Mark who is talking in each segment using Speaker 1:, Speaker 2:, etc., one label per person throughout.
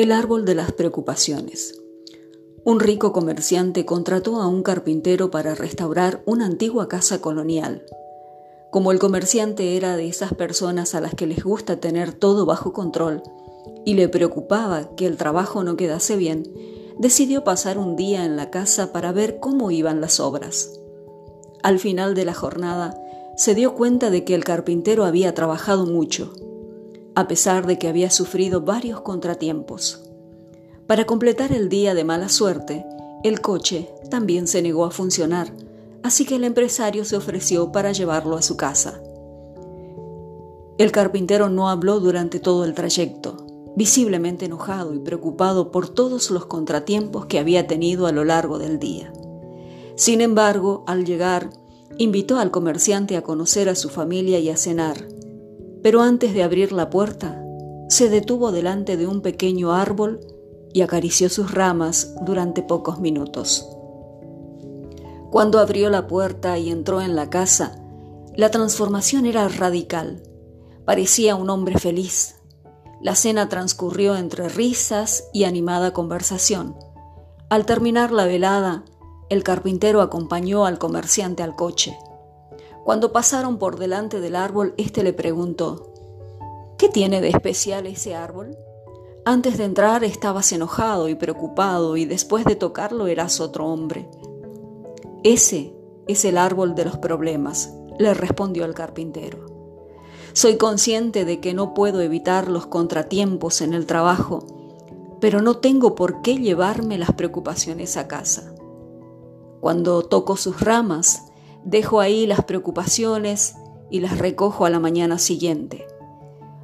Speaker 1: El árbol de las preocupaciones. Un rico comerciante contrató a un carpintero para restaurar una antigua casa colonial. Como el comerciante era de esas personas a las que les gusta tener todo bajo control y le preocupaba que el trabajo no quedase bien, decidió pasar un día en la casa para ver cómo iban las obras. Al final de la jornada, se dio cuenta de que el carpintero había trabajado mucho a pesar de que había sufrido varios contratiempos. Para completar el día de mala suerte, el coche también se negó a funcionar, así que el empresario se ofreció para llevarlo a su casa. El carpintero no habló durante todo el trayecto, visiblemente enojado y preocupado por todos los contratiempos que había tenido a lo largo del día. Sin embargo, al llegar, invitó al comerciante a conocer a su familia y a cenar, pero antes de abrir la puerta, se detuvo delante de un pequeño árbol y acarició sus ramas durante pocos minutos. Cuando abrió la puerta y entró en la casa, la transformación era radical. Parecía un hombre feliz. La cena transcurrió entre risas y animada conversación. Al terminar la velada, el carpintero acompañó al comerciante al coche. Cuando pasaron por delante del árbol, éste le preguntó, ¿Qué tiene de especial ese árbol? Antes de entrar estabas enojado y preocupado y después de tocarlo eras otro hombre. Ese es el árbol de los problemas, le respondió el carpintero. Soy consciente de que no puedo evitar los contratiempos en el trabajo, pero no tengo por qué llevarme las preocupaciones a casa. Cuando toco sus ramas, Dejo ahí las preocupaciones y las recojo a la mañana siguiente,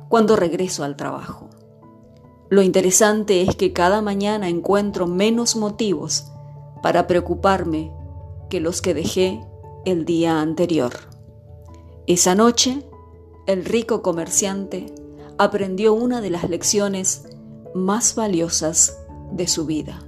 Speaker 1: cuando regreso al trabajo. Lo interesante es que cada mañana encuentro menos motivos para preocuparme que los que dejé el día anterior. Esa noche, el rico comerciante aprendió una de las lecciones más valiosas de su vida.